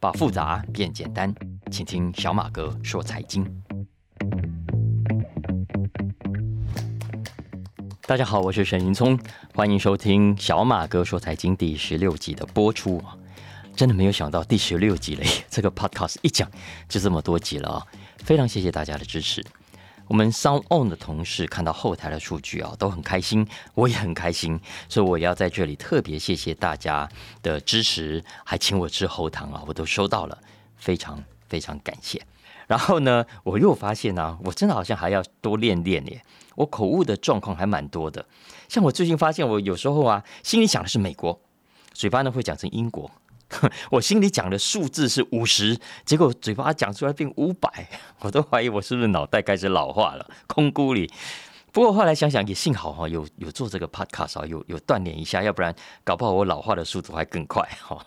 把复杂变简单，请听小马哥说财经。大家好，我是沈云聪，欢迎收听小马哥说财经第十六集的播出。真的没有想到第十六集了，这个 podcast 一讲就这么多集了啊！非常谢谢大家的支持。我们 Sound On 的同事看到后台的数据啊，都很开心，我也很开心，所以我要在这里特别谢谢大家的支持，还请我吃喉糖啊，我都收到了，非常非常感谢。然后呢，我又发现呢，我真的好像还要多练练耶，我口误的状况还蛮多的。像我最近发现，我有时候啊，心里想的是美国，嘴巴呢会讲成英国。我心里讲的数字是五十，结果嘴巴讲出来变五百，我都怀疑我是不是脑袋开始老化了，空咕里。不过后来想想，也幸好哈，有有做这个 podcast 啊，有有锻炼一下，要不然搞不好我老化的速度还更快哈。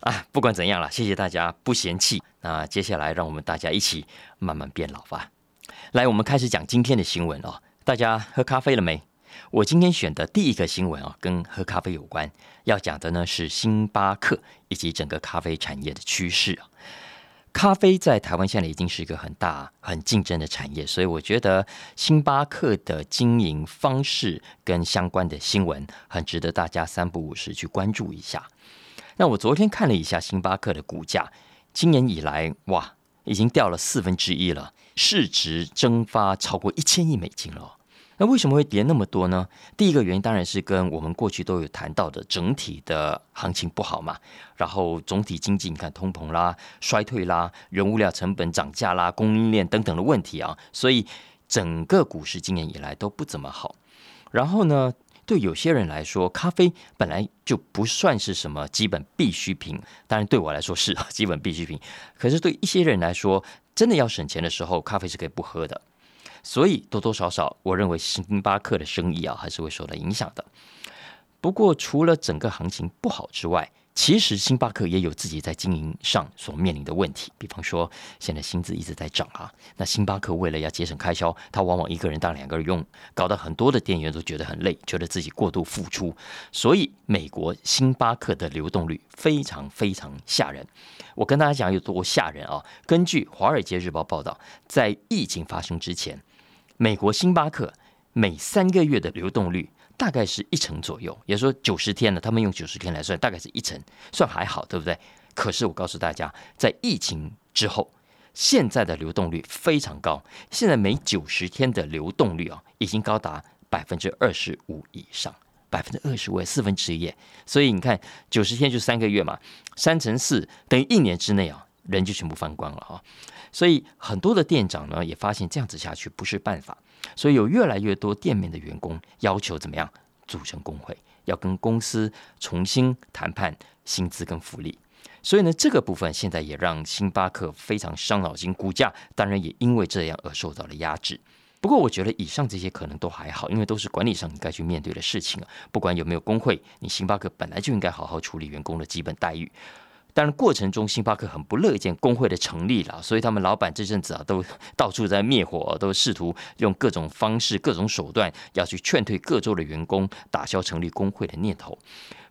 啊，不管怎样了，谢谢大家不嫌弃。那接下来让我们大家一起慢慢变老吧。来，我们开始讲今天的新闻哦。大家喝咖啡了没？我今天选的第一个新闻啊，跟喝咖啡有关。要讲的呢是星巴克以及整个咖啡产业的趋势啊。咖啡在台湾现在已经是一个很大、很竞争的产业，所以我觉得星巴克的经营方式跟相关的新闻，很值得大家三不五时去关注一下。那我昨天看了一下星巴克的股价，今年以来哇，已经掉了四分之一了，市值蒸发超过一千亿美金了。那为什么会跌那么多呢？第一个原因当然是跟我们过去都有谈到的整体的行情不好嘛，然后总体经济你看通膨啦、衰退啦、原物料成本涨价啦、供应链等等的问题啊，所以整个股市今年以来都不怎么好。然后呢，对有些人来说，咖啡本来就不算是什么基本必需品，当然对我来说是基本必需品，可是对一些人来说，真的要省钱的时候，咖啡是可以不喝的。所以多多少少，我认为星巴克的生意啊，还是会受到影响的。不过，除了整个行情不好之外，其实星巴克也有自己在经营上所面临的问题。比方说，现在薪资一直在涨啊，那星巴克为了要节省开销，他往往一个人当两个人用，搞得很多的店员都觉得很累，觉得自己过度付出。所以，美国星巴克的流动率非常非常吓人。我跟大家讲有多吓人啊？根据《华尔街日报》报道，在疫情发生之前。美国星巴克每三个月的流动率大概是一成左右，也说九十天呢，他们用九十天来算，大概是一成，算还好，对不对？可是我告诉大家，在疫情之后，现在的流动率非常高，现在每九十天的流动率啊，已经高达百分之二十五以上，百分之二十五，四分之一。所以你看，九十天就三个月嘛，三乘四等于一年之内啊，人就全部翻光了啊。所以很多的店长呢也发现这样子下去不是办法，所以有越来越多店面的员工要求怎么样组成工会，要跟公司重新谈判薪资跟福利。所以呢，这个部分现在也让星巴克非常伤脑筋，股价当然也因为这样而受到了压制。不过我觉得以上这些可能都还好，因为都是管理上应该去面对的事情啊。不管有没有工会，你星巴克本来就应该好好处理员工的基本待遇。但是过程中，星巴克很不乐意见工会的成立了，所以他们老板这阵子啊，都到处在灭火，都试图用各种方式、各种手段要去劝退各州的员工，打消成立工会的念头。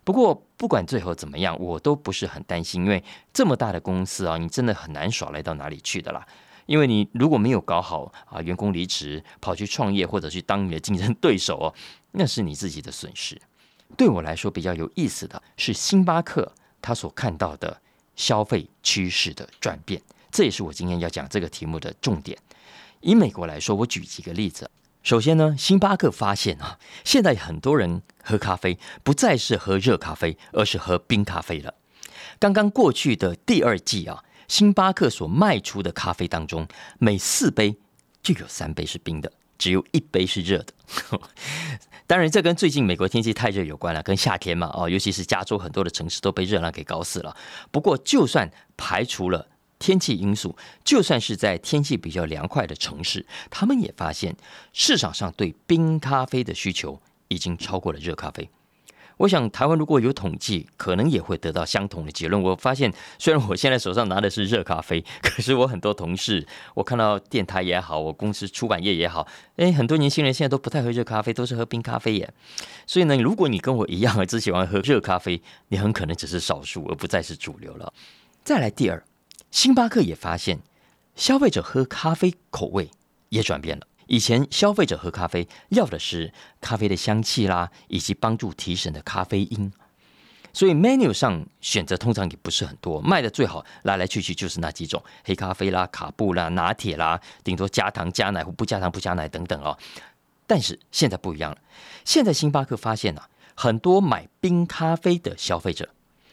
不过，不管最后怎么样，我都不是很担心，因为这么大的公司啊，你真的很难耍赖到哪里去的啦。因为你如果没有搞好啊，员工离职跑去创业或者去当你的竞争对手哦，那是你自己的损失。对我来说比较有意思的是星巴克。他所看到的消费趋势的转变，这也是我今天要讲这个题目的重点。以美国来说，我举几个例子。首先呢，星巴克发现啊，现在很多人喝咖啡不再是喝热咖啡，而是喝冰咖啡了。刚刚过去的第二季啊，星巴克所卖出的咖啡当中，每四杯就有三杯是冰的，只有一杯是热的。当然，这跟最近美国天气太热有关了，跟夏天嘛，哦，尤其是加州很多的城市都被热浪给搞死了。不过，就算排除了天气因素，就算是在天气比较凉快的城市，他们也发现市场上对冰咖啡的需求已经超过了热咖啡。我想台湾如果有统计，可能也会得到相同的结论。我发现，虽然我现在手上拿的是热咖啡，可是我很多同事，我看到电台也好，我公司出版业也好，诶，很多年轻人现在都不太喝热咖啡，都是喝冰咖啡耶。所以呢，如果你跟我一样只喜欢喝热咖啡，你很可能只是少数，而不再是主流了。再来第二，星巴克也发现，消费者喝咖啡口味也转变了。以前消费者喝咖啡要的是咖啡的香气啦，以及帮助提神的咖啡因，所以 menu 上选择通常也不是很多，卖的最好来来去去就是那几种：黑咖啡啦、卡布啦、拿铁啦，顶多加糖加奶或不加糖不加奶等等哦。但是现在不一样了，现在星巴克发现啊，很多买冰咖啡的消费者，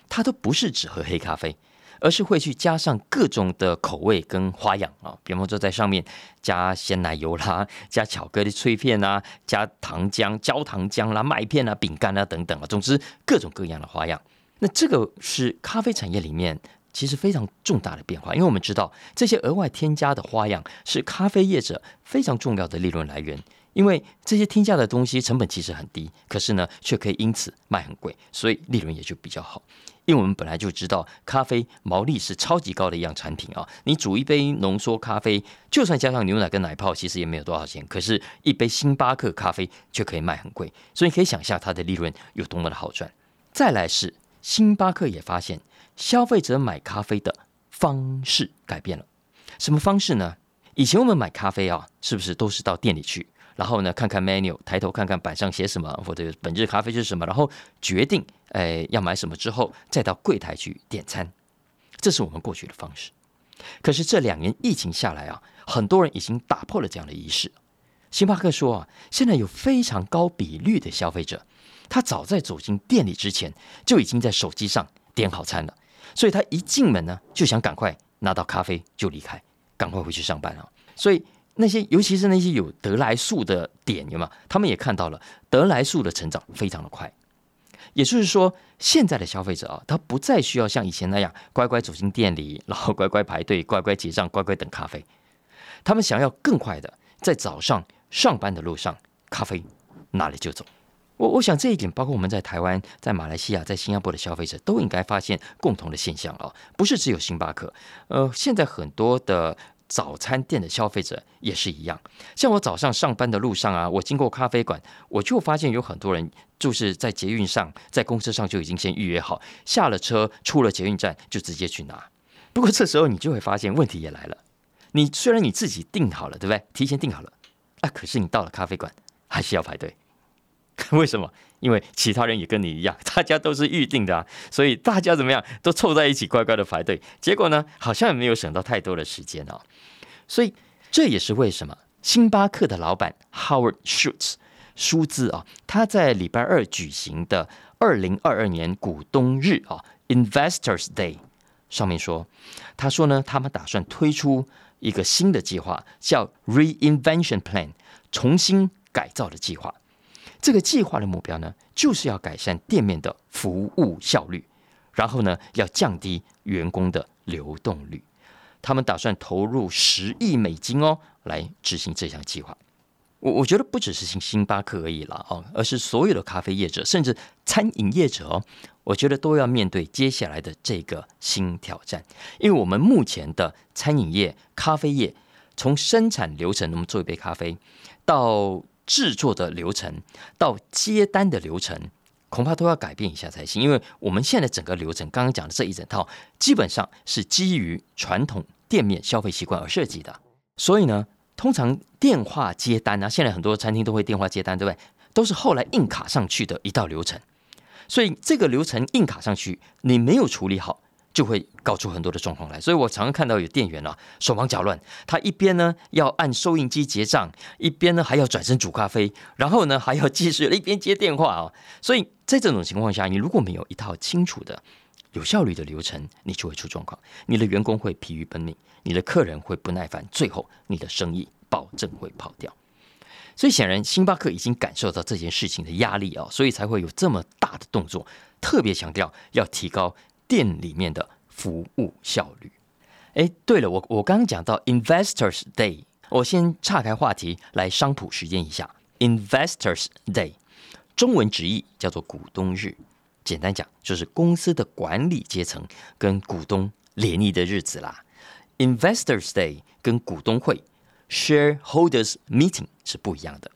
他都不是只喝黑咖啡。而是会去加上各种的口味跟花样啊，比方说在上面加鲜奶油啦，加巧克力脆片啊，加糖浆、焦糖浆啦、麦片啊、饼干啊等等啊，总之各种各样的花样。那这个是咖啡产业里面其实非常重大的变化，因为我们知道这些额外添加的花样是咖啡业者非常重要的利润来源。因为这些天价的东西成本其实很低，可是呢，却可以因此卖很贵，所以利润也就比较好。因为我们本来就知道，咖啡毛利是超级高的一样产品啊。你煮一杯浓缩咖啡，就算加上牛奶跟奶泡，其实也没有多少钱。可是，一杯星巴克咖啡却可以卖很贵，所以可以想象它的利润有多么的好赚。再来是，星巴克也发现，消费者买咖啡的方式改变了。什么方式呢？以前我们买咖啡啊，是不是都是到店里去？然后呢，看看 menu，抬头看看板上写什么，或者本日咖啡是什么，然后决定，哎，要买什么之后，再到柜台去点餐。这是我们过去的方式。可是这两年疫情下来啊，很多人已经打破了这样的仪式。星巴克说啊，现在有非常高比率的消费者，他早在走进店里之前，就已经在手机上点好餐了，所以他一进门呢，就想赶快拿到咖啡就离开，赶快回去上班啊，所以。那些尤其是那些有得来速的点，有吗？他们也看到了得来速的成长非常的快，也就是说，现在的消费者啊，他不再需要像以前那样乖乖走进店里，然后乖乖排队、乖乖结账、乖乖等咖啡。他们想要更快的，在早上上班的路上，咖啡哪里就走。我我想这一点，包括我们在台湾、在马来西亚、在新加坡的消费者都应该发现共同的现象啊，不是只有星巴克，呃，现在很多的。早餐店的消费者也是一样，像我早上上班的路上啊，我经过咖啡馆，我就发现有很多人就是在捷运上，在公车上就已经先预约好，下了车出了捷运站就直接去拿。不过这时候你就会发现问题也来了，你虽然你自己订好了，对不对？提前订好了，啊，可是你到了咖啡馆还是要排队，为什么？因为其他人也跟你一样，大家都是预定的啊，所以大家怎么样都凑在一起乖乖的排队。结果呢，好像也没有省到太多的时间哦。所以这也是为什么星巴克的老板 Howard Schultz 舒兹啊，他在礼拜二举行的二零二二年股东日啊 Investors Day 上面说，他说呢，他们打算推出一个新的计划，叫 Reinvention Plan，重新改造的计划。这个计划的目标呢，就是要改善店面的服务效率，然后呢，要降低员工的流动率。他们打算投入十亿美金哦，来执行这项计划。我我觉得不只是星星巴克而已了哦，而是所有的咖啡业者，甚至餐饮业者哦，我觉得都要面对接下来的这个新挑战。因为我们目前的餐饮业、咖啡业，从生产流程，我们做一杯咖啡，到制作的流程到接单的流程，恐怕都要改变一下才行。因为我们现在整个流程，刚刚讲的这一整套，基本上是基于传统店面消费习惯而设计的。所以呢，通常电话接单啊，现在很多餐厅都会电话接单，对不对？都是后来硬卡上去的一道流程。所以这个流程硬卡上去，你没有处理好。就会搞出很多的状况来，所以我常常看到有店员啊手忙脚乱，他一边呢要按收银机结账，一边呢还要转身煮咖啡，然后呢还要继续一边接电话啊。所以在这种情况下，你如果没有一套清楚的、有效率的流程，你就会出状况，你的员工会疲于奔命，你的客人会不耐烦，最后你的生意保证会跑掉。所以显然，星巴克已经感受到这件事情的压力啊，所以才会有这么大的动作，特别强调要提高。店里面的服务效率。哎，对了，我我刚刚讲到 Investors Day，我先岔开话题来商普实验一下。Investors Day 中文直译叫做股东日，简单讲就是公司的管理阶层跟股东联谊的日子啦。Investors Day 跟股东会 Shareholders Meeting 是不一样的。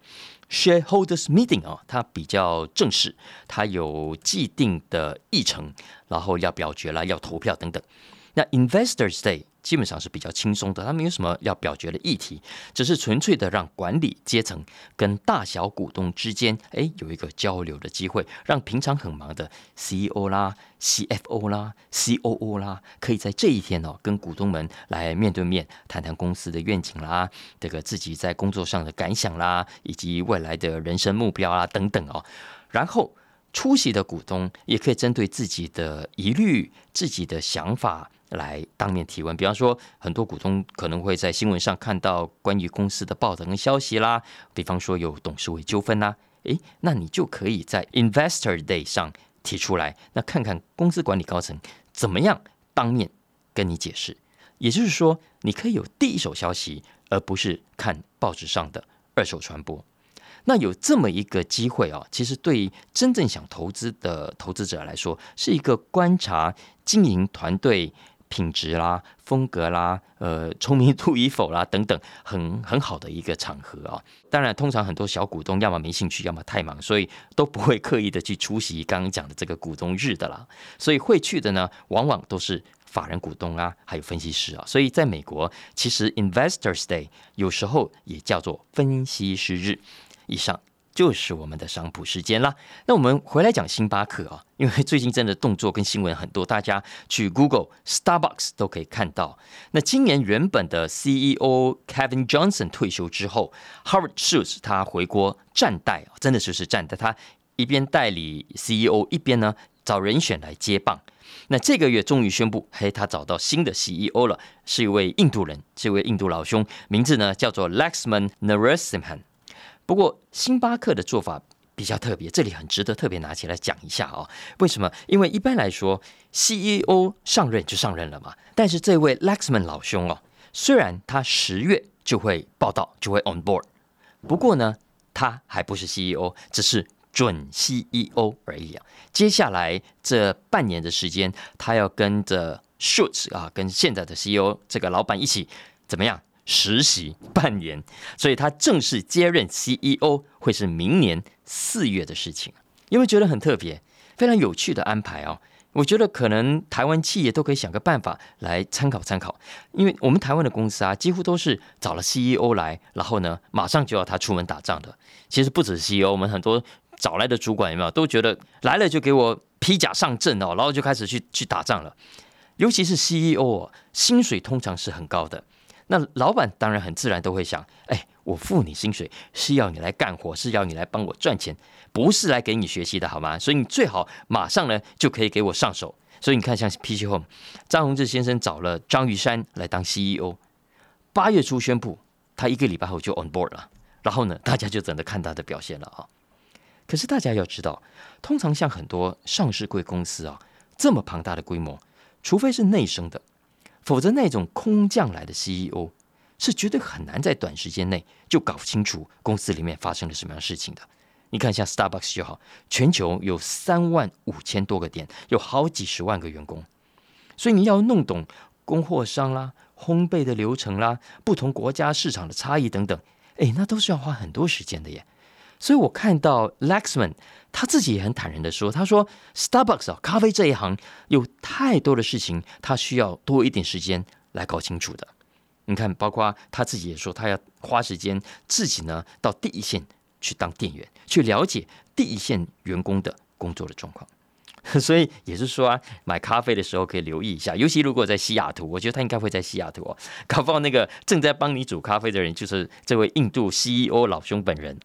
Shareholders Meeting 啊，它比较正式，它有既定的议程，然后要表决啦，要投票等等。那 Investors Day 基本上是比较轻松的，它没有什么要表决的议题，只是纯粹的让管理阶层跟大小股东之间，哎，有一个交流的机会，让平常很忙的 CEO 啦、CFO 啦、COO 啦，可以在这一天哦，跟股东们来面对面谈谈公司的愿景啦，这个自己在工作上的感想啦，以及未来的人生目标啊等等哦，然后。出席的股东也可以针对自己的疑虑、自己的想法来当面提问。比方说，很多股东可能会在新闻上看到关于公司的报道跟消息啦。比方说有董事会纠纷啦，诶，那你就可以在 Investor Day 上提出来，那看看公司管理高层怎么样当面跟你解释。也就是说，你可以有第一手消息，而不是看报纸上的二手传播。那有这么一个机会啊，其实对真正想投资的投资者来说，是一个观察经营团队品质啦、风格啦、呃聪明度与否啦等等，很很好的一个场合啊。当然，通常很多小股东要么没兴趣，要么太忙，所以都不会刻意的去出席刚刚讲的这个股东日的啦。所以会去的呢，往往都是法人股东啊，还有分析师啊。所以在美国，其实 Investors Day 有时候也叫做分析师日。以上就是我们的商铺时间啦。那我们回来讲星巴克啊，因为最近真的动作跟新闻很多，大家去 Google Starbucks 都可以看到。那今年原本的 CEO Kevin Johnson 退休之后，Howard Schultz 他回国站代啊，真的就是站代，他一边代理 CEO，一边呢找人选来接棒。那这个月终于宣布，嘿，他找到新的 CEO 了，是一位印度人，这位印度老兄名字呢叫做 Laxman Narasimhan。不过，星巴克的做法比较特别，这里很值得特别拿起来讲一下啊。为什么？因为一般来说，CEO 上任就上任了嘛。但是这位 Laxman 老兄哦，虽然他十月就会报道，就会 on board，不过呢，他还不是 CEO，只是准 CEO 而已啊。接下来这半年的时间，他要跟着 Shoots 啊，跟现在的 CEO 这个老板一起怎么样？实习半年，所以他正式接任 CEO 会是明年四月的事情。因为觉得很特别，非常有趣的安排哦。我觉得可能台湾企业都可以想个办法来参考参考。因为我们台湾的公司啊，几乎都是找了 CEO 来，然后呢，马上就要他出门打仗的。其实不止 CEO，我们很多找来的主管有没有都觉得来了就给我披甲上阵哦，然后就开始去去打仗了。尤其是 CEO 哦，薪水通常是很高的。那老板当然很自然都会想，哎，我付你薪水是要你来干活，是要你来帮我赚钱，不是来给你学习的好吗？所以你最好马上呢就可以给我上手。所以你看，像 PC Home，张宏志先生找了张玉山来当 CEO，八月初宣布，他一个礼拜后就 on board 了，然后呢，大家就等着看他的表现了啊。可是大家要知道，通常像很多上市贵公司啊，这么庞大的规模，除非是内生的。否则，那种空降来的 CEO 是绝对很难在短时间内就搞清楚公司里面发生了什么样事情的。你看，像 Starbucks 就好，全球有三万五千多个店，有好几十万个员工，所以你要弄懂供货商啦、烘焙的流程啦、不同国家市场的差异等等，哎，那都是要花很多时间的耶。所以我看到 Laxman。他自己也很坦然的说：“他说，Starbucks 啊，咖啡这一行有太多的事情，他需要多一点时间来搞清楚的。你看，包括他自己也说，他要花时间自己呢到第一线去当店员，去了解第一线员工的工作的状况。所以也是说啊，买咖啡的时候可以留意一下，尤其如果在西雅图，我觉得他应该会在西雅图哦，搞不好那个正在帮你煮咖啡的人就是这位印度 CEO 老兄本人。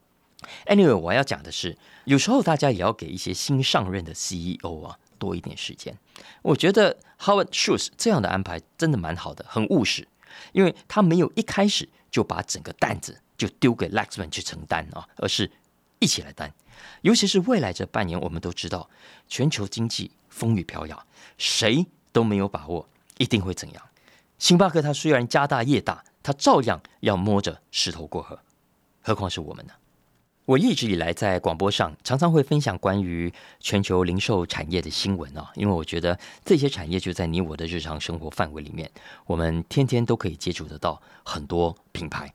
Anyway，我要讲的是。”有时候大家也要给一些新上任的 CEO 啊多一点时间。我觉得 Howard Schultz 这样的安排真的蛮好的，很务实，因为他没有一开始就把整个担子就丢给 Laxman 去承担啊，而是一起来担。尤其是未来这半年，我们都知道全球经济风雨飘摇，谁都没有把握一定会怎样。星巴克它虽然家大业大，它照样要摸着石头过河，何况是我们呢？我一直以来在广播上常常会分享关于全球零售产业的新闻啊，因为我觉得这些产业就在你我的日常生活范围里面，我们天天都可以接触得到很多品牌。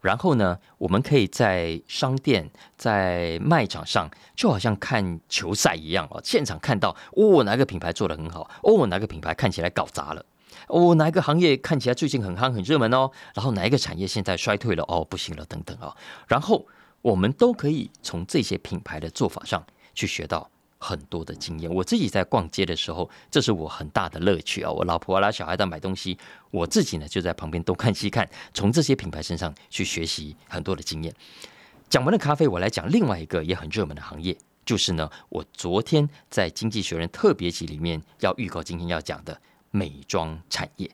然后呢，我们可以在商店、在卖场上，就好像看球赛一样哦，现场看到哦，哪个品牌做的很好，哦，哪个品牌看起来搞砸了，哦，哪一个行业看起来最近很夯、很热门哦，然后哪一个产业现在衰退了，哦，不行了，等等哦，然后我们都可以从这些品牌的做法上去学到。很多的经验，我自己在逛街的时候，这是我很大的乐趣啊！我老婆拉、小孩在买东西，我自己呢就在旁边东看西看，从这些品牌身上去学习很多的经验。讲完了咖啡，我来讲另外一个也很热门的行业，就是呢，我昨天在《经济学人》特别集里面要预告今天要讲的美妆产业。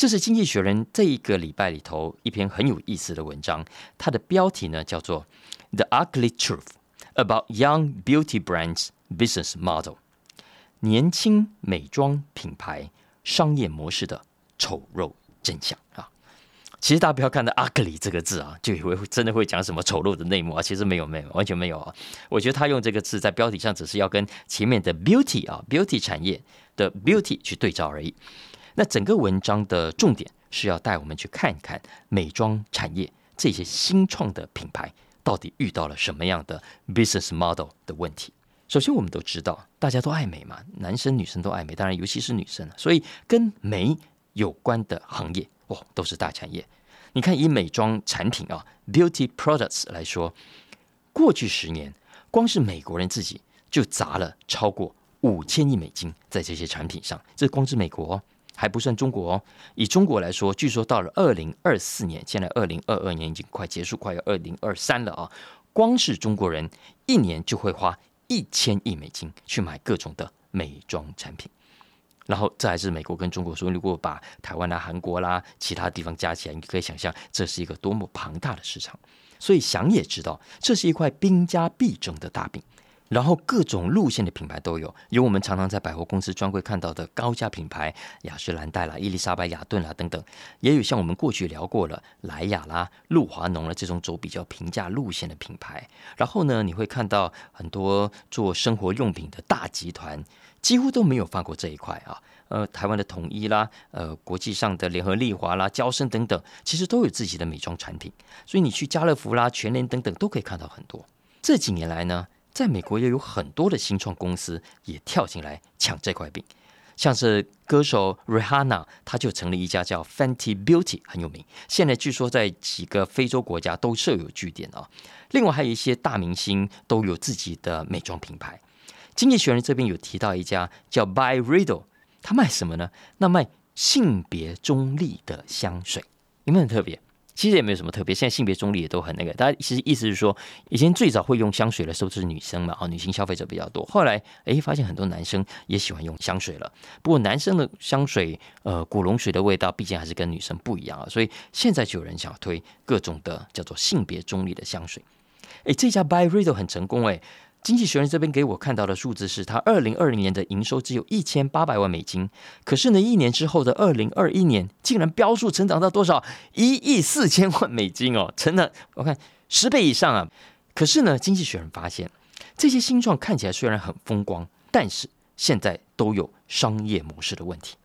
这是《经济学人》这一个礼拜里头一篇很有意思的文章，它的标题呢叫做《The Ugly Truth》。About young beauty brands business model，年轻美妆品牌商业模式的丑陋真相啊！其实大家不要看到 ugly 这个字啊，就以为真的会讲什么丑陋的内幕啊，其实没有，没有，完全没有啊！我觉得他用这个字在标题上，只是要跟前面的 beauty 啊，beauty 产业的 beauty 去对照而已。那整个文章的重点是要带我们去看一看美妆产业这些新创的品牌。到底遇到了什么样的 business model 的问题？首先，我们都知道，大家都爱美嘛，男生女生都爱美，当然尤其是女生所以跟美有关的行业，哦，都是大产业。你看，以美妆产品啊，beauty products 来说，过去十年，光是美国人自己就砸了超过五千亿美金在这些产品上，这光是美国。哦。还不算中国哦。以中国来说，据说到了二零二四年，现在二零二二年已经快结束，快要二零二三了啊！光是中国人一年就会花一千亿美金去买各种的美妆产品。然后这还是美国跟中国说，如果把台湾啦、韩国啦、其他地方加起来，你可以想象这是一个多么庞大的市场。所以想也知道，这是一块兵家必争的大饼。然后各种路线的品牌都有，有我们常常在百货公司专柜看到的高价品牌，雅诗兰黛啦、伊丽莎白雅顿啦等等，也有像我们过去聊过了莱雅啦、露华浓了这种走比较平价路线的品牌。然后呢，你会看到很多做生活用品的大集团，几乎都没有放过这一块啊。呃，台湾的统一啦，呃，国际上的联合利华啦、娇生等等，其实都有自己的美妆产品。所以你去家乐福啦、全联等等，都可以看到很多。这几年来呢。在美国也有很多的新创公司也跳进来抢这块饼，像是歌手 Rihanna，他就成立一家叫 Fenty Beauty，很有名。现在据说在几个非洲国家都设有据点啊。另外还有一些大明星都有自己的美妆品牌。经济学人这边有提到一家叫 By Riddle，他卖什么呢？那卖性别中立的香水，有没有很特别？其实也没有什么特别，现在性别中立也都很那个。大家其实意思是说，以前最早会用香水的时候是女生嘛，哦，女性消费者比较多。后来哎，发现很多男生也喜欢用香水了。不过男生的香水，呃，古龙水的味道毕竟还是跟女生不一样啊，所以现在就有人想要推各种的叫做性别中立的香水。哎，这家 By Riddle 很成功哎。经济学人这边给我看到的数字是，他二零二零年的营收只有一千八百万美金，可是呢，一年之后的二零二一年，竟然飙速成长到多少？一亿四千万美金哦，成了我看十倍以上啊！可是呢，经济学人发现，这些新创看起来虽然很风光，但是现在都有商业模式的问题。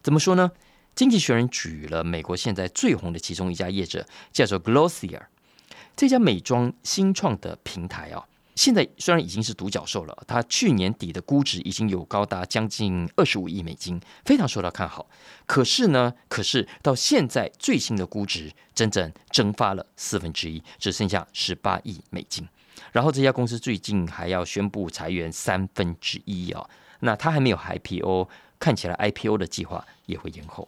怎么说呢？经济学人举了美国现在最红的其中一家业者，叫做 Glossier，这家美妆新创的平台啊。现在虽然已经是独角兽了，它去年底的估值已经有高达将近二十五亿美金，非常受到看好。可是呢，可是到现在最新的估值整整蒸发了四分之一，只剩下十八亿美金。然后这家公司最近还要宣布裁员三分之一啊，那它还没有 IPO，看起来 IPO 的计划也会延后。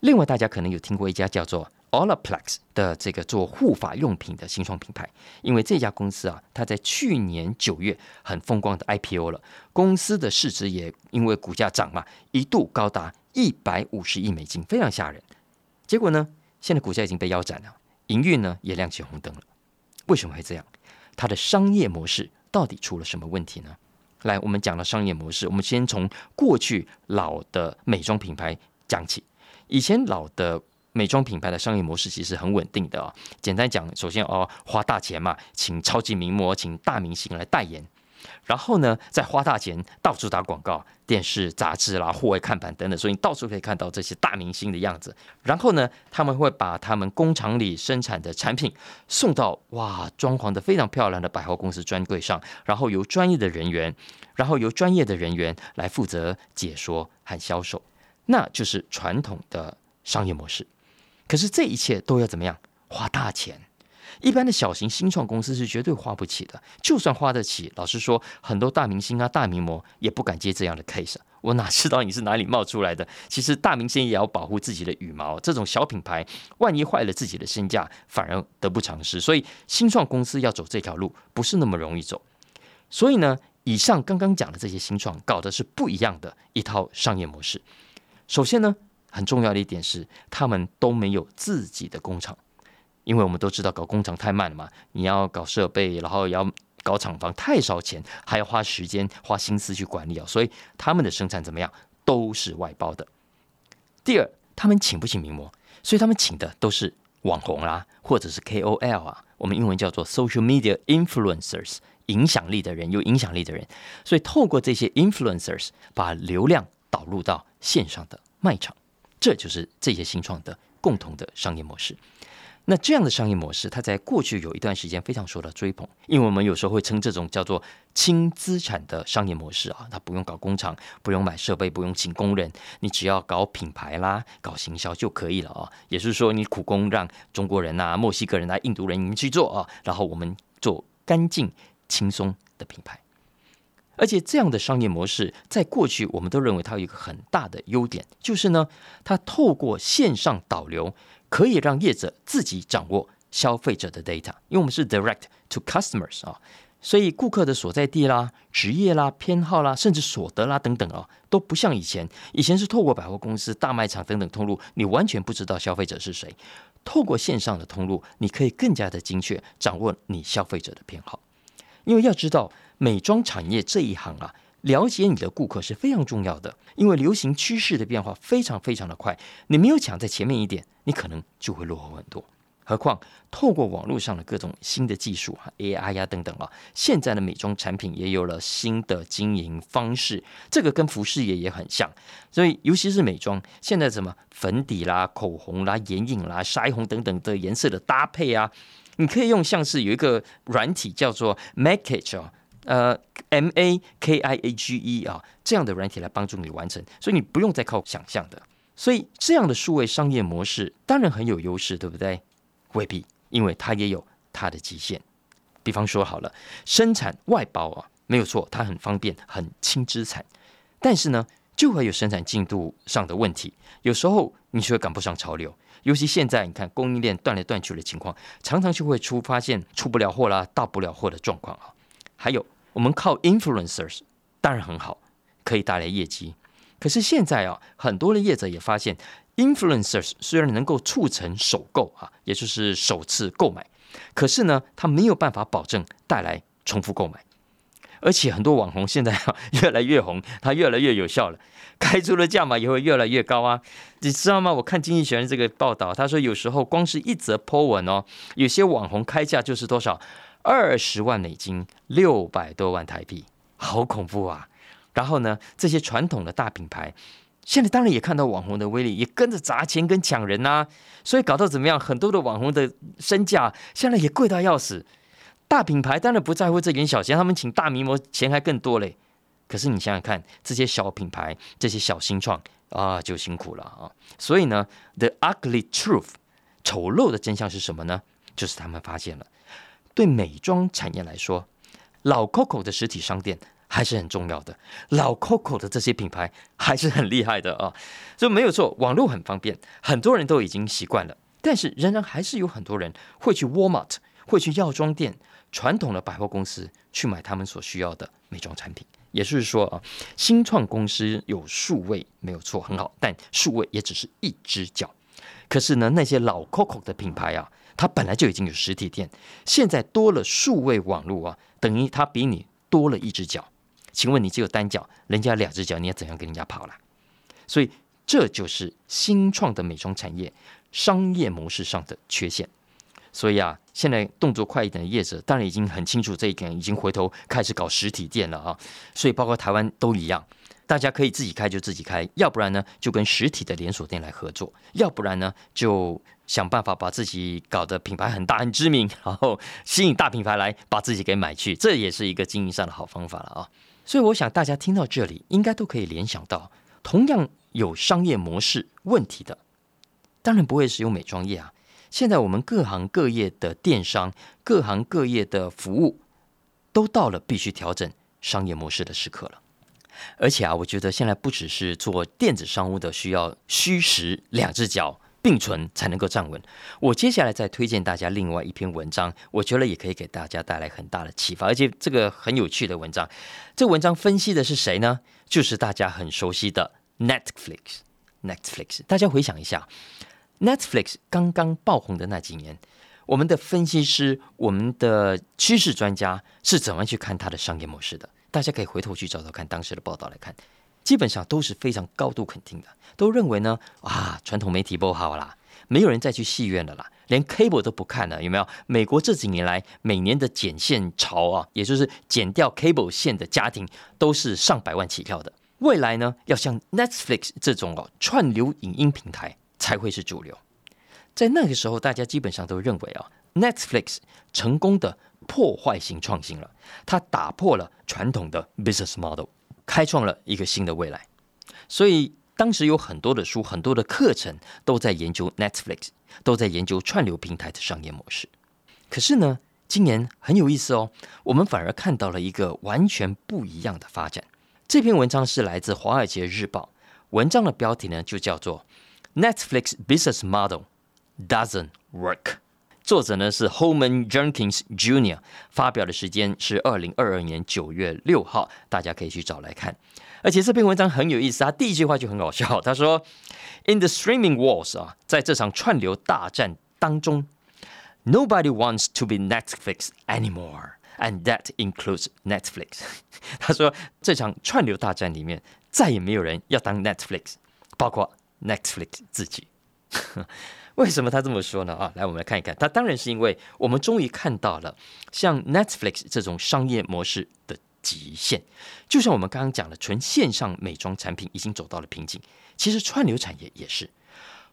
另外，大家可能有听过一家叫做。Olaplex 的这个做护发用品的新创品牌，因为这家公司啊，它在去年九月很风光的 IPO 了，公司的市值也因为股价涨嘛，一度高达一百五十亿美金，非常吓人。结果呢，现在股价已经被腰斩了，营运呢也亮起红灯了。为什么会这样？它的商业模式到底出了什么问题呢？来，我们讲了商业模式，我们先从过去老的美妆品牌讲起，以前老的。美妆品牌的商业模式其实很稳定的啊。简单讲，首先哦，花大钱嘛，请超级名模，请大明星来代言。然后呢，再花大钱到处打广告，电视、杂志啦、户外看板等等，所以你到处可以看到这些大明星的样子。然后呢，他们会把他们工厂里生产的产品送到哇，装潢的非常漂亮的百货公司专柜上，然后由专业的人员，然后由专业的人员来负责解说和销售，那就是传统的商业模式。可是这一切都要怎么样？花大钱。一般的小型新创公司是绝对花不起的，就算花得起，老实说，很多大明星啊、大名模也不敢接这样的 case。我哪知道你是哪里冒出来的？其实大明星也要保护自己的羽毛，这种小品牌万一坏了自己的身价，反而得不偿失。所以新创公司要走这条路不是那么容易走。所以呢，以上刚刚讲的这些新创，搞的是不一样的一套商业模式。首先呢，很重要的一点是，他们都没有自己的工厂。因为我们都知道搞工厂太慢了嘛，你要搞设备，然后要搞厂房，太烧钱，还要花时间、花心思去管理啊。所以他们的生产怎么样，都是外包的。第二，他们请不请名模？所以他们请的都是网红啦，或者是 KOL 啊，我们英文叫做 Social Media Influencers，影响力的人，有影响力的人。所以透过这些 Influencers，把流量导入到线上的卖场，这就是这些新创的共同的商业模式。那这样的商业模式，它在过去有一段时间非常受到追捧，因为我们有时候会称这种叫做轻资产的商业模式啊，它不用搞工厂，不用买设备，不用请工人，你只要搞品牌啦，搞行销就可以了啊。也是说，你苦工让中国人啊、墨西哥人啊、印度人你们去做啊，然后我们做干净轻松的品牌。而且这样的商业模式，在过去我们都认为它有一个很大的优点，就是呢，它透过线上导流。可以让业者自己掌握消费者的 data，因为我们是 direct to customers 啊，所以顾客的所在地啦、职业啦、偏好啦，甚至所得啦等等啊，都不像以前。以前是透过百货公司、大卖场等等通路，你完全不知道消费者是谁。透过线上的通路，你可以更加的精确掌握你消费者的偏好。因为要知道美妆产业这一行啊。了解你的顾客是非常重要的，因为流行趋势的变化非常非常的快，你没有抢在前面一点，你可能就会落后很多。何况透过网络上的各种新的技术啊，AI 呀等等啊，现在的美妆产品也有了新的经营方式，这个跟服饰业也很像。所以尤其是美妆，现在什么粉底啦、口红啦、眼影啦、腮红等等的颜色的搭配啊，你可以用像是有一个软体叫做 Makeage 啊。呃，M A K I A G E 啊，这样的软体来帮助你完成，所以你不用再靠想象的。所以这样的数位商业模式当然很有优势，对不对？未必，因为它也有它的极限。比方说好了，生产外包啊，没有错，它很方便，很轻资产，但是呢，就会有生产进度上的问题，有时候你却赶不上潮流。尤其现在，你看供应链断来断去的情况，常常就会出发现出不了货啦，到不了货的状况啊。还有，我们靠 influencers 当然很好，可以带来业绩。可是现在啊，很多的业者也发现，influencers 虽然能够促成首购啊，也就是首次购买，可是呢，它没有办法保证带来重复购买。而且很多网红现在啊 越来越红，它越来越有效了，开出的价码也会越来越高啊。你知道吗？我看经济学人这个报道，他说有时候光是一则 po 文哦，有些网红开价就是多少？二十万美金，六百多万台币，好恐怖啊！然后呢，这些传统的大品牌，现在当然也看到网红的威力，也跟着砸钱跟抢人呐。所以搞到怎么样？很多的网红的身价现在也贵到要死。大品牌当然不在乎这点小钱，他们请大名模钱还更多嘞。可是你想想看，这些小品牌、这些小新创啊，就辛苦了啊。所以呢，the ugly truth，丑陋的真相是什么呢？就是他们发现了。对美妆产业来说，老 Coco 的实体商店还是很重要的。老 Coco 的这些品牌还是很厉害的啊，所以没有错，网络很方便，很多人都已经习惯了。但是仍然还是有很多人会去 Walmart，会去药妆店、传统的百货公司去买他们所需要的美妆产品。也就是说啊，新创公司有数位没有错，很好，但数位也只是一只脚。可是呢，那些老 Coco 的品牌啊。它本来就已经有实体店，现在多了数位网络啊，等于它比你多了一只脚。请问你只有单脚，人家两只脚，你要怎样跟人家跑啦？所以这就是新创的美妆产业商业模式上的缺陷。所以啊，现在动作快一点的业者，当然已经很清楚这一点，已经回头开始搞实体店了啊。所以包括台湾都一样，大家可以自己开就自己开，要不然呢就跟实体的连锁店来合作，要不然呢就想办法把自己搞得品牌很大很知名，然后吸引大品牌来把自己给买去，这也是一个经营上的好方法了啊。所以我想大家听到这里，应该都可以联想到，同样有商业模式问题的，当然不会是有美妆业啊。现在我们各行各业的电商、各行各业的服务，都到了必须调整商业模式的时刻了。而且啊，我觉得现在不只是做电子商务的需要虚实两只脚并存才能够站稳。我接下来再推荐大家另外一篇文章，我觉得也可以给大家带来很大的启发，而且这个很有趣的文章。这文章分析的是谁呢？就是大家很熟悉的 Netflix。Netflix，大家回想一下。Netflix 刚刚爆红的那几年，我们的分析师、我们的趋势专家是怎么去看它的商业模式的？大家可以回头去找找看当时的报道来看，基本上都是非常高度肯定的，都认为呢，啊，传统媒体不好啦，没有人再去戏院了啦，连 cable 都不看了，有没有？美国这几年来每年的剪线潮啊，也就是剪掉 cable 线的家庭都是上百万起跳的。未来呢，要像 Netflix 这种哦串流影音平台。才会是主流。在那个时候，大家基本上都认为啊，Netflix 成功的破坏性创新了，它打破了传统的 business model，开创了一个新的未来。所以当时有很多的书、很多的课程都在研究 Netflix，都在研究串流平台的商业模式。可是呢，今年很有意思哦，我们反而看到了一个完全不一样的发展。这篇文章是来自《华尔街日报》，文章的标题呢就叫做。Netflix business model doesn't work。作者呢是 Holman Jenkins Jr.，发表的时间是二零二二年九月六号，大家可以去找来看。而且这篇文章很有意思，他第一句话就很搞笑，他说：“In the streaming wars 啊，在这场串流大战当中，Nobody wants to be Netflix anymore, and that includes Netflix。”他说这场串流大战里面，再也没有人要当 Netflix，包括。 Netflix 自己，为什么他这么说呢？啊，来，我们来看一看。他当然是因为我们终于看到了像 Netflix 这种商业模式的极限。就像我们刚刚讲的，纯线上美妆产品已经走到了瓶颈。其实串流产业也是。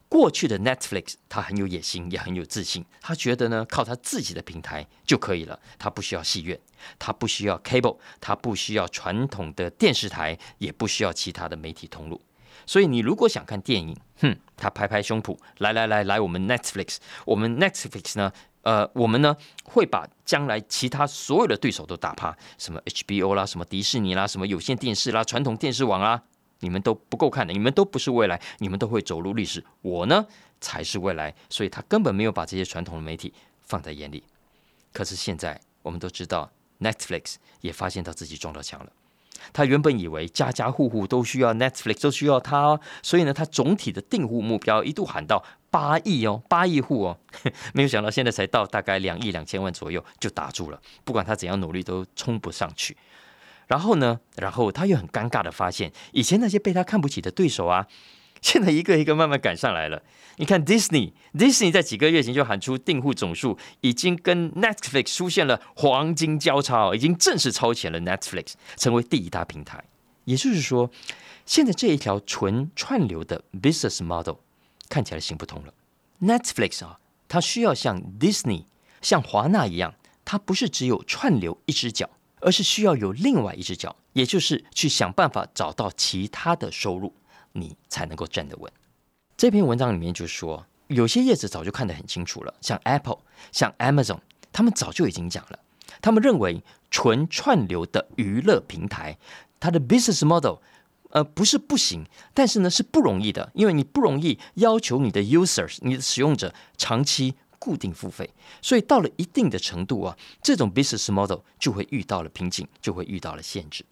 过去的 Netflix，他很有野心，也很有自信。他觉得呢，靠他自己的平台就可以了。他不需要戏院，他不需要 cable，他不需要传统的电视台，也不需要其他的媒体通路。所以你如果想看电影，哼，他拍拍胸脯，来来来来，我们 Netflix，我们 Netflix 呢，呃，我们呢会把将来其他所有的对手都打趴，什么 HBO 啦，什么迪士尼啦，什么有线电视啦，传统电视网啊，你们都不够看的，你们都不是未来，你们都会走入历史，我呢才是未来，所以他根本没有把这些传统的媒体放在眼里。可是现在我们都知道，Netflix 也发现到自己撞到墙了。他原本以为家家户户都需要 Netflix，都需要它，所以呢，他总体的订户目标一度喊到八亿哦，八亿户哦，没有想到现在才到大概两亿两千万左右就打住了。不管他怎样努力都冲不上去。然后呢，然后他又很尴尬的发现，以前那些被他看不起的对手啊。现在一个一个慢慢赶上来了。你看，Disney，Disney 在几个月前就喊出订户总数已经跟 Netflix 出现了黄金交叉，已经正式超前了 Netflix，成为第一大平台。也就是说，现在这一条纯串流的 business model 看起来行不通了。Netflix 啊，它需要像 Disney、像华纳一样，它不是只有串流一只脚，而是需要有另外一只脚，也就是去想办法找到其他的收入。你才能够站得稳。这篇文章里面就说，有些叶子早就看得很清楚了，像 Apple、像 Amazon，他们早就已经讲了，他们认为纯串流的娱乐平台，它的 business model，呃，不是不行，但是呢是不容易的，因为你不容易要求你的 users、你的使用者长期固定付费，所以到了一定的程度啊，这种 business model 就会遇到了瓶颈，就会遇到了限制。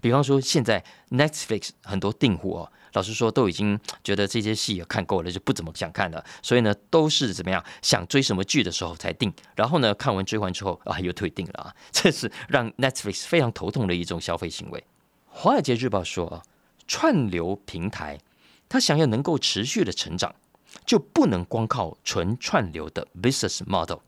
比方说，现在 Netflix 很多订户哦。老实说，都已经觉得这些戏也看够了，就不怎么想看了。所以呢，都是怎么样想追什么剧的时候才订，然后呢，看完追完之后啊，又退订了啊。这是让 Netflix 非常头痛的一种消费行为。华尔街日报说啊，串流平台它想要能够持续的成长，就不能光靠纯串流的 business model，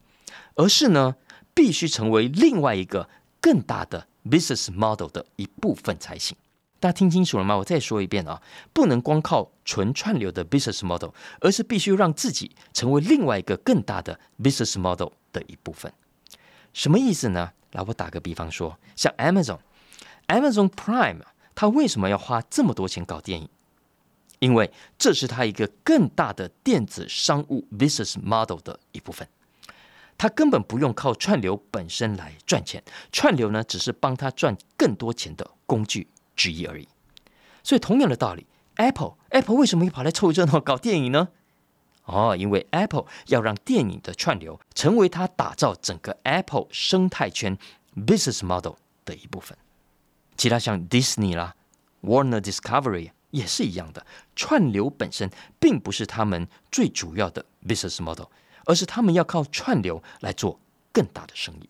而是呢，必须成为另外一个更大的 business model 的一部分才行。大家听清楚了吗？我再说一遍啊，不能光靠纯串流的 business model，而是必须让自己成为另外一个更大的 business model 的一部分。什么意思呢？来，我打个比方说，像 Amazon，Amazon Prime，它为什么要花这么多钱搞电影？因为这是它一个更大的电子商务 business model 的一部分。它根本不用靠串流本身来赚钱，串流呢，只是帮他赚更多钱的工具。之一而已，所以同样的道理，Apple Apple 为什么会跑来凑热闹搞电影呢？哦，因为 Apple 要让电影的串流成为它打造整个 Apple 生态圈 business model 的一部分。其他像 Disney 啦、Warner Discovery 也是一样的，串流本身并不是他们最主要的 business model，而是他们要靠串流来做更大的生意。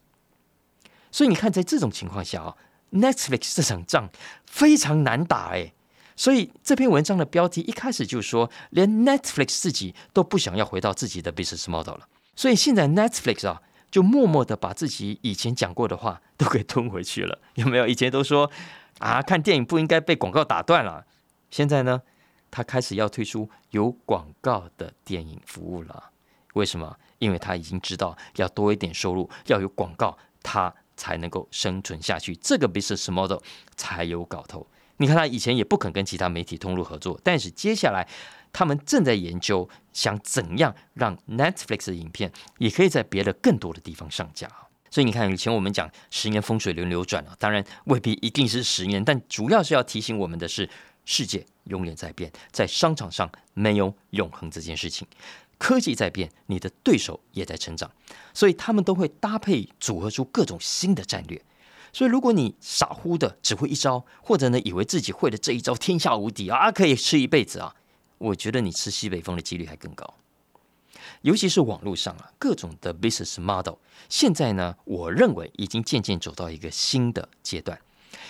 所以你看，在这种情况下啊。Netflix 这场仗非常难打哎，所以这篇文章的标题一开始就说，连 Netflix 自己都不想要回到自己的 business model 了。所以现在 Netflix 啊，就默默的把自己以前讲过的话都给吞回去了。有没有？以前都说啊，看电影不应该被广告打断了。现在呢，他开始要推出有广告的电影服务了。为什么？因为他已经知道要多一点收入，要有广告，他。才能够生存下去，这个 business model 才有搞头。你看，他以前也不肯跟其他媒体通路合作，但是接下来他们正在研究，想怎样让 Netflix 的影片也可以在别的更多的地方上架。所以你看，以前我们讲十年风水轮流转啊，当然未必一定是十年，但主要是要提醒我们的是，世界永远在变，在商场上没有永恒这件事情。科技在变，你的对手也在成长，所以他们都会搭配组合出各种新的战略。所以，如果你傻乎的只会一招，或者呢以为自己会的这一招天下无敌啊，可以吃一辈子啊，我觉得你吃西北风的几率还更高。尤其是网络上啊，各种的 business model，现在呢，我认为已经渐渐走到一个新的阶段。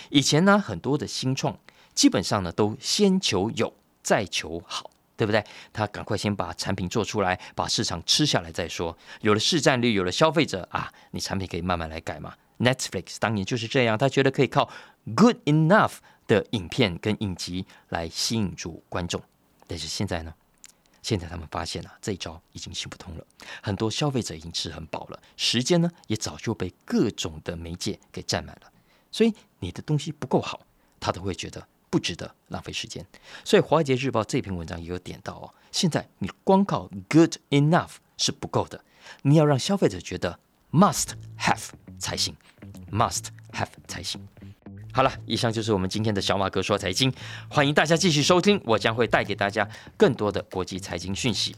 以前呢，很多的新创基本上呢，都先求有，再求好。对不对？他赶快先把产品做出来，把市场吃下来再说。有了市占率，有了消费者啊，你产品可以慢慢来改嘛。Netflix 当年就是这样，他觉得可以靠 good enough 的影片跟影集来吸引住观众。但是现在呢？现在他们发现了这一招已经行不通了。很多消费者已经吃很饱了，时间呢也早就被各种的媒介给占满了。所以你的东西不够好，他都会觉得。不值得浪费时间，所以《华尔街日报》这篇文章也有点到哦。现在你光靠 good enough 是不够的，你要让消费者觉得 must have 才行，must have 才行。好了，以上就是我们今天的小马哥说财经，欢迎大家继续收听，我将会带给大家更多的国际财经讯息。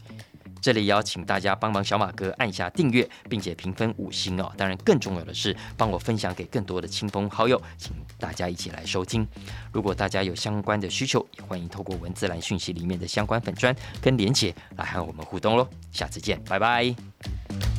这里邀请大家帮忙小马哥按下订阅，并且评分五星哦。当然，更重要的是帮我分享给更多的亲朋好友，请大家一起来收听。如果大家有相关的需求，也欢迎透过文字栏讯息里面的相关粉砖跟莲姐来和我们互动喽。下次见，拜拜。